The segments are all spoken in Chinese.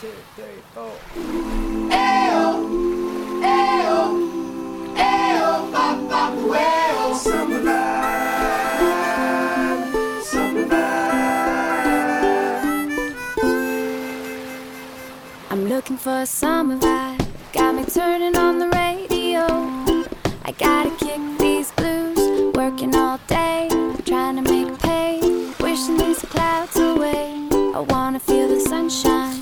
I'm looking for a summer vibe, got me turning on the radio. I gotta kick these blues, working all day, trying to make pay, wishing these clouds away. I wanna feel the sunshine.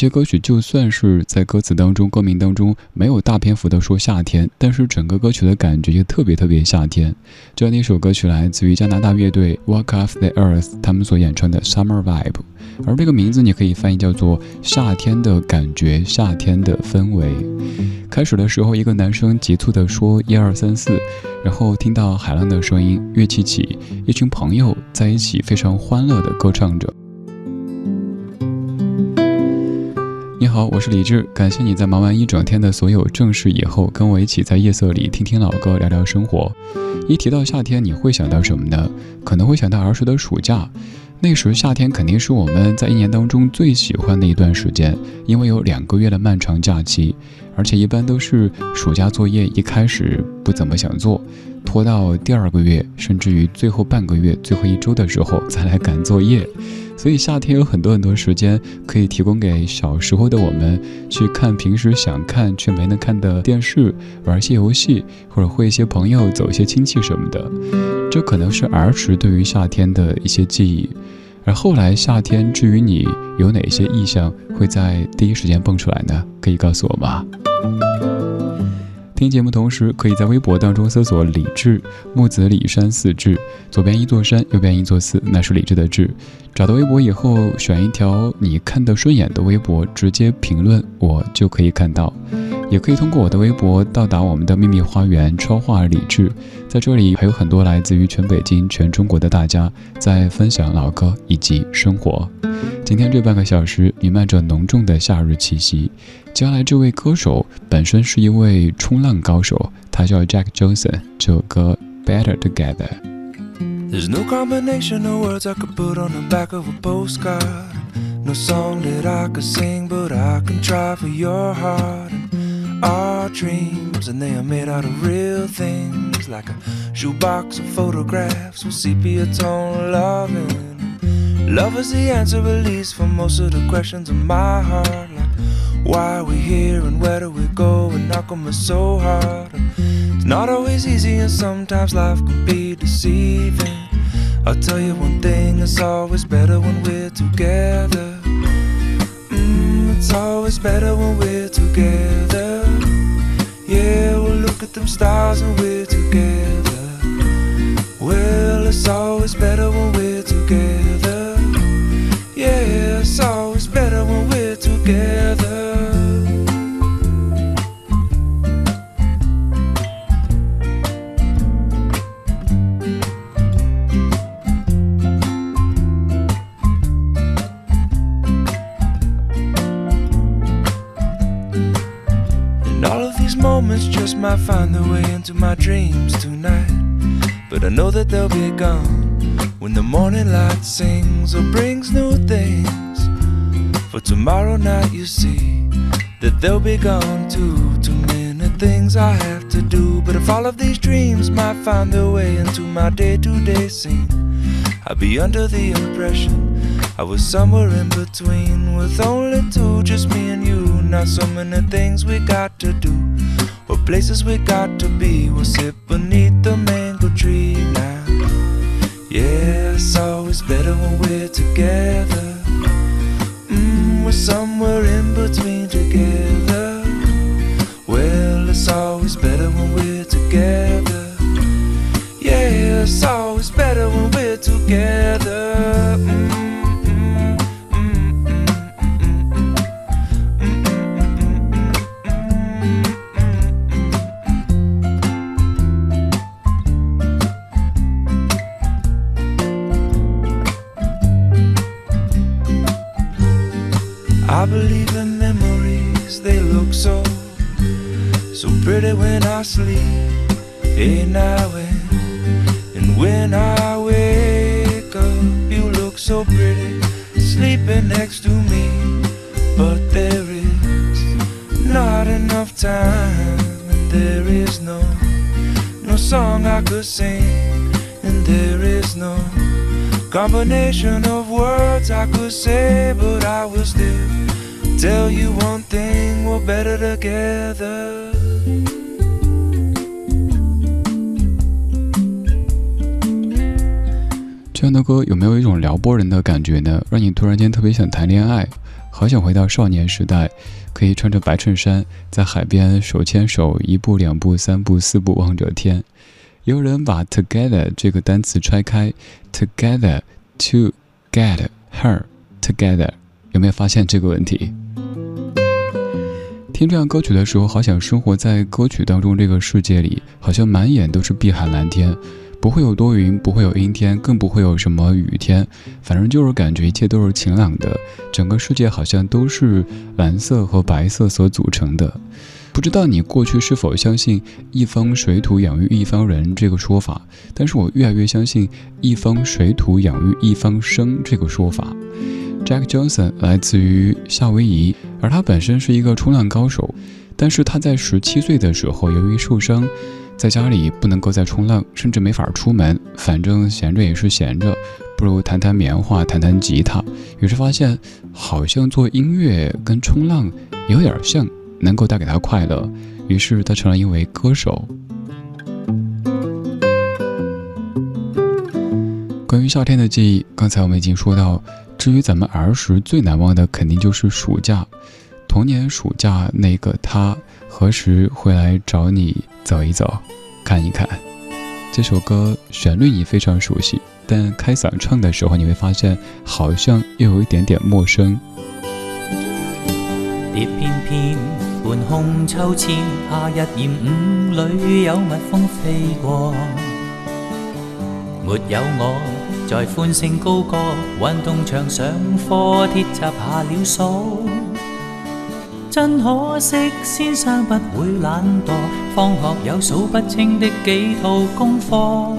些歌曲就算是在歌词当中、歌名当中没有大篇幅的说夏天，但是整个歌曲的感觉就特别特别夏天。这那首歌曲来自于加拿大乐队 Walk Off The Earth，他们所演唱的 Summer Vibe，而这个名字你可以翻译叫做夏天的感觉、夏天的氛围。开始的时候，一个男生急促的说一二三四，然后听到海浪的声音、乐器起，一群朋友在一起非常欢乐的歌唱着。你好，我是李智，感谢你在忙完一整天的所有正事以后，跟我一起在夜色里听听老歌，聊聊生活。一提到夏天，你会想到什么呢？可能会想到儿时的暑假，那时夏天肯定是我们在一年当中最喜欢的一段时间，因为有两个月的漫长假期，而且一般都是暑假作业一开始不怎么想做，拖到第二个月，甚至于最后半个月、最后一周的时候再来赶作业。所以夏天有很多很多时间可以提供给小时候的我们去看平时想看却没能看的电视，玩一些游戏，或者会一些朋友，走一些亲戚什么的。这可能是儿时对于夏天的一些记忆。而后来夏天，至于你有哪些意象会在第一时间蹦出来呢？可以告诉我吗？听节目同时，可以在微博当中搜索“李志木子李山寺志”，左边一座山，右边一座寺，那是李志的志。找到微博以后，选一条你看得顺眼的微博，直接评论，我就可以看到。也可以通过我的微博到达我们的秘密花园，超话李志，在这里还有很多来自于全北京、全中国的大家在分享老歌以及生活。今天这半个小时，弥漫着浓重的夏日气息。接下来这位歌手本身是一位冲浪高手，他叫 Jack Johnson。这首歌《Better Together》。 There's no combination of words I could put on the back of a postcard. No song that I could sing, but I can try for your heart. And our dreams, and they are made out of real things, like a shoebox of photographs with sepia tone loving. Love is the answer, at least, for most of the questions in my heart. Like, why are we here and where do we go and knock on us so hard it's not always easy and sometimes life can be deceiving i'll tell you one thing it's always better when we're together mm, it's always better when we're together yeah we'll look at them stars and we're together well it's always better when we're together They'll be gone too. Too many things I have to do. But if all of these dreams might find their way into my day to day scene, I'd be under the impression I was somewhere in between. With only two, just me and you. Not so many things we got to do. Or places we got to be. We'll sit beneath the mango tree now. Yeah, it's always better when we're together. Mm, we're somewhere in between together. believe the memories, they look so So pretty when I sleep, hey now and, and when I wake up You look so pretty, sleeping next to me But there is not enough time And there is no, no song I could sing And there is no combination of words I could say, but I will still tell thing better together. one we're you 这样的歌有没有一种撩拨人的感觉呢？让你突然间特别想谈恋爱，好想回到少年时代，可以穿着白衬衫在海边手牵手，一步两步三步四步望着天。有人把 “together” 这个单词拆开，“together”“to”“get”“her”“together”，有没有发现这个问题？听这样歌曲的时候，好想生活在歌曲当中这个世界里，好像满眼都是碧海蓝天，不会有多云，不会有阴天，更不会有什么雨天，反正就是感觉一切都是晴朗的，整个世界好像都是蓝色和白色所组成的。不知道你过去是否相信“一方水土养育一方人”这个说法，但是我越来越相信“一方水土养育一方生”这个说法。Jack Johnson 来自于夏威夷，而他本身是一个冲浪高手。但是他在十七岁的时候，由于受伤，在家里不能够再冲浪，甚至没法出门。反正闲着也是闲着，不如弹弹棉花，弹弹吉他。于是发现，好像做音乐跟冲浪有点像，能够带给他快乐。于是他成了一位歌手。关于夏天的记忆，刚才我们已经说到。至于咱们儿时最难忘的，肯定就是暑假，童年暑假那个他何时会来找你走一走，看一看？这首歌旋律你非常熟悉，但开嗓唱的时候，你会发现好像又有一点点陌生。没有我。在欢声高歌，运动场上课，铁闸下了锁。真可惜，先生不会懒惰，放学有数不清的几套功课。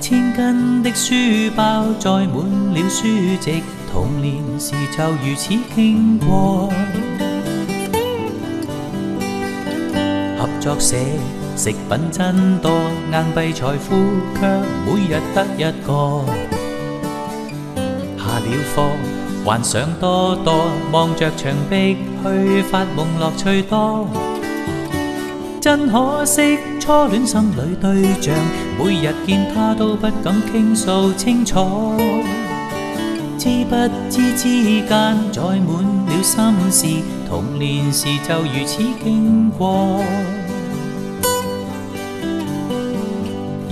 千斤的书包载满了书籍，童年时就如此经过。合作社。食品真多，硬币财富却每日得一个。下了课，幻想多多，望着墙壁去发梦，乐趣多。真可惜，初恋心里对象，每日见他都不敢倾诉清楚。知不知之间载满了心事，童年时就如此经过。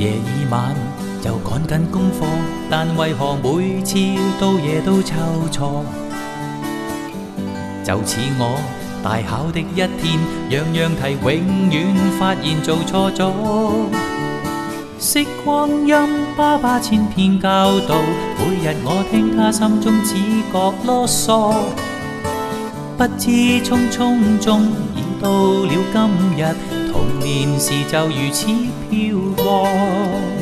夜已晚，就赶紧功课，但为何每次到夜都抄错？就似我大考的一天，样样题永远发现做错咗。识光阴，爸爸千遍教导，每日我听他心中只觉啰嗦。不知匆匆中已到了今日，童年时就如此。you born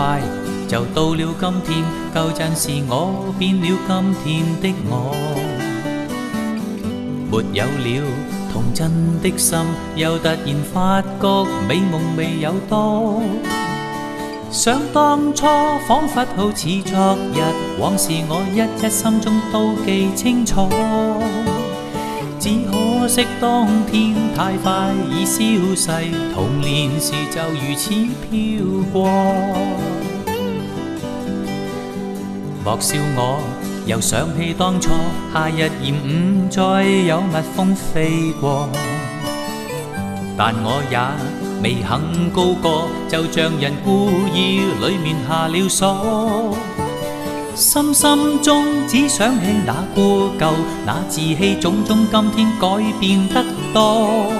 快就到了今天，旧阵时我变了今天的我，没有了童真的心，又突然发觉美梦未有多。想当初仿佛好似昨日，往事我一一心中都记清楚。只可惜当天太快已消逝，童年时就如此飘过。莫笑我又想起当初，夏日炎午再有蜜蜂飞过，但我也未肯高歌，就像人故意里面下了锁。心心中只想起那孤旧，那稚气种种，今天改变得多。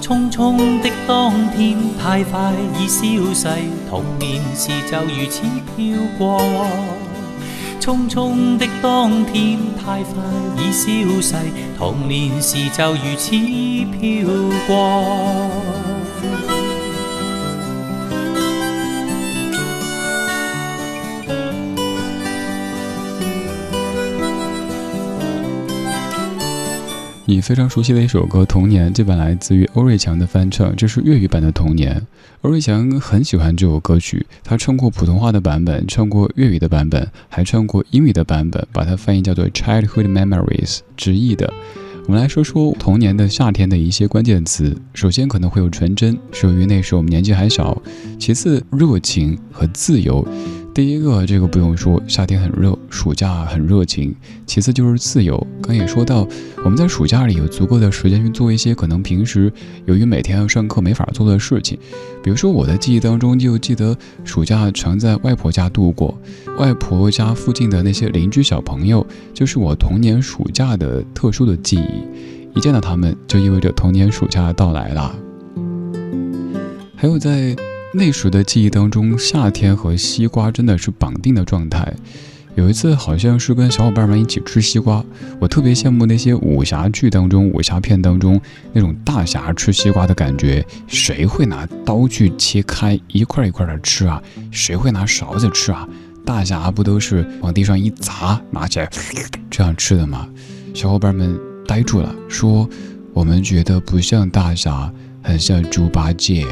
匆匆的当天太快已消逝，童年时就如此飘过。匆匆的当天太快已消逝，童年时就如此飘过。你非常熟悉的一首歌《童年》，这本来自于欧瑞强的翻唱，这是粤语版的《童年》。欧瑞强很喜欢这首歌曲，他唱过普通话的版本，唱过粤语的版本，还唱过英语的版本，把它翻译叫做《Childhood Memories》直译的。我们来说说《童年》的夏天的一些关键词，首先可能会有纯真，属于那时候我们年纪还小；其次热情和自由。第一个，这个不用说，夏天很热，暑假很热情。其次就是自由。刚也说到，我们在暑假里有足够的时间去做一些可能平时由于每天要上课没法做的事情。比如说，我的记忆当中就记得暑假常在外婆家度过，外婆家附近的那些邻居小朋友，就是我童年暑假的特殊的记忆。一见到他们，就意味着童年暑假到来了。还有在。那时的记忆当中，夏天和西瓜真的是绑定的状态。有一次，好像是跟小伙伴们一起吃西瓜，我特别羡慕那些武侠剧当中、武侠片当中那种大侠吃西瓜的感觉。谁会拿刀去切开一块一块的吃啊？谁会拿勺子吃啊？大侠不都是往地上一砸，拿起来这样吃的吗？小伙伴们呆住了，说我们觉得不像大侠，很像猪八戒。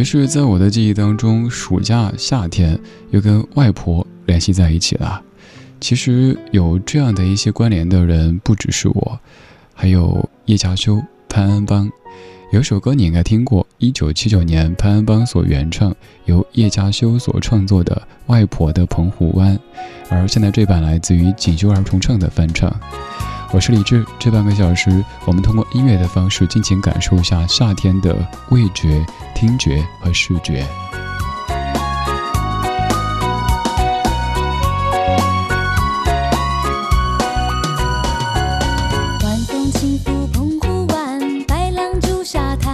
于是，在我的记忆当中，暑假夏天又跟外婆联系在一起了。其实有这样的一些关联的人不只是我，还有叶嘉修、潘安邦。有首歌你应该听过，一九七九年潘安邦所原唱，由叶嘉修所创作的《外婆的澎湖湾》，而现在这版来自于锦绣儿童唱的翻唱。我是李志，这半个小时，我们通过音乐的方式，尽情感受一下夏天的味觉、听觉和视觉。晚风轻拂澎湖湾，白浪逐沙滩。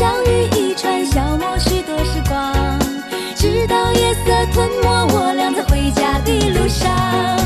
相遇一串，消磨许多时光，直到夜色吞没我俩在回家的路上。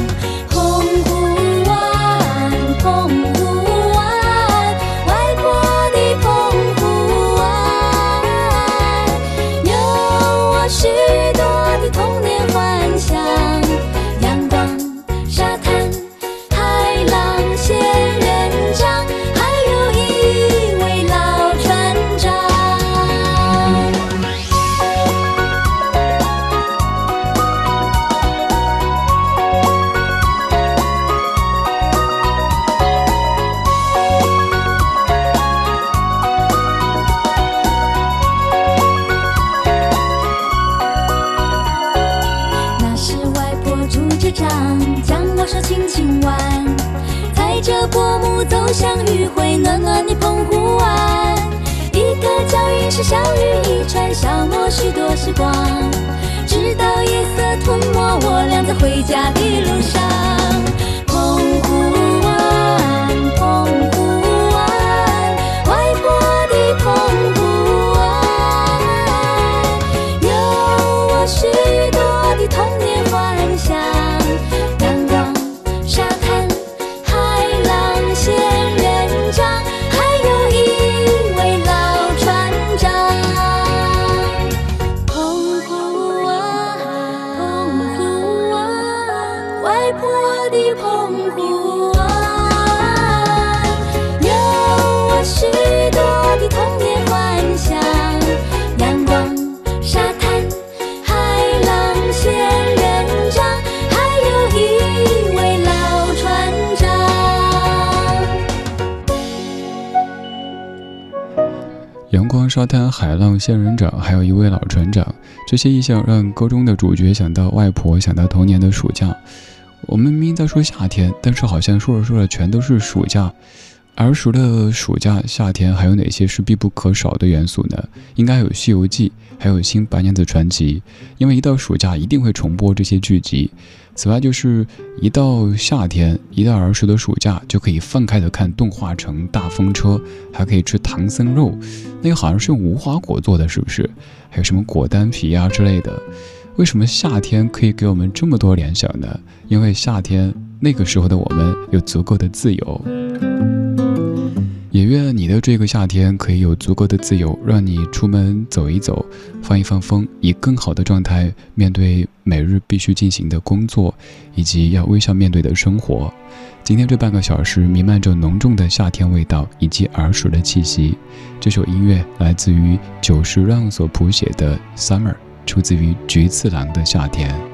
阳光、沙滩、海浪、仙人掌，还有一位老船长，这些意象让歌中的主角想到外婆，想到童年的暑假。我们明明在说夏天，但是好像说着说着全都是暑假。儿时的暑假、夏天，还有哪些是必不可少的元素呢？应该有《西游记》，还有《新白娘子传奇》，因为一到暑假一定会重播这些剧集。此外，就是一到夏天，一到儿时的暑假，就可以放开的看动画城大风车，还可以吃唐僧肉，那个好像是用无花果做的，是不是？还有什么果丹皮啊之类的？为什么夏天可以给我们这么多联想呢？因为夏天那个时候的我们有足够的自由。也愿你的这个夏天可以有足够的自由，让你出门走一走，放一放风，以更好的状态面对每日必须进行的工作，以及要微笑面对的生活。今天这半个小时弥漫着浓重的夏天味道以及儿时的气息。这首音乐来自于久石让所谱写的《Summer》，出自于菊次郎的夏天。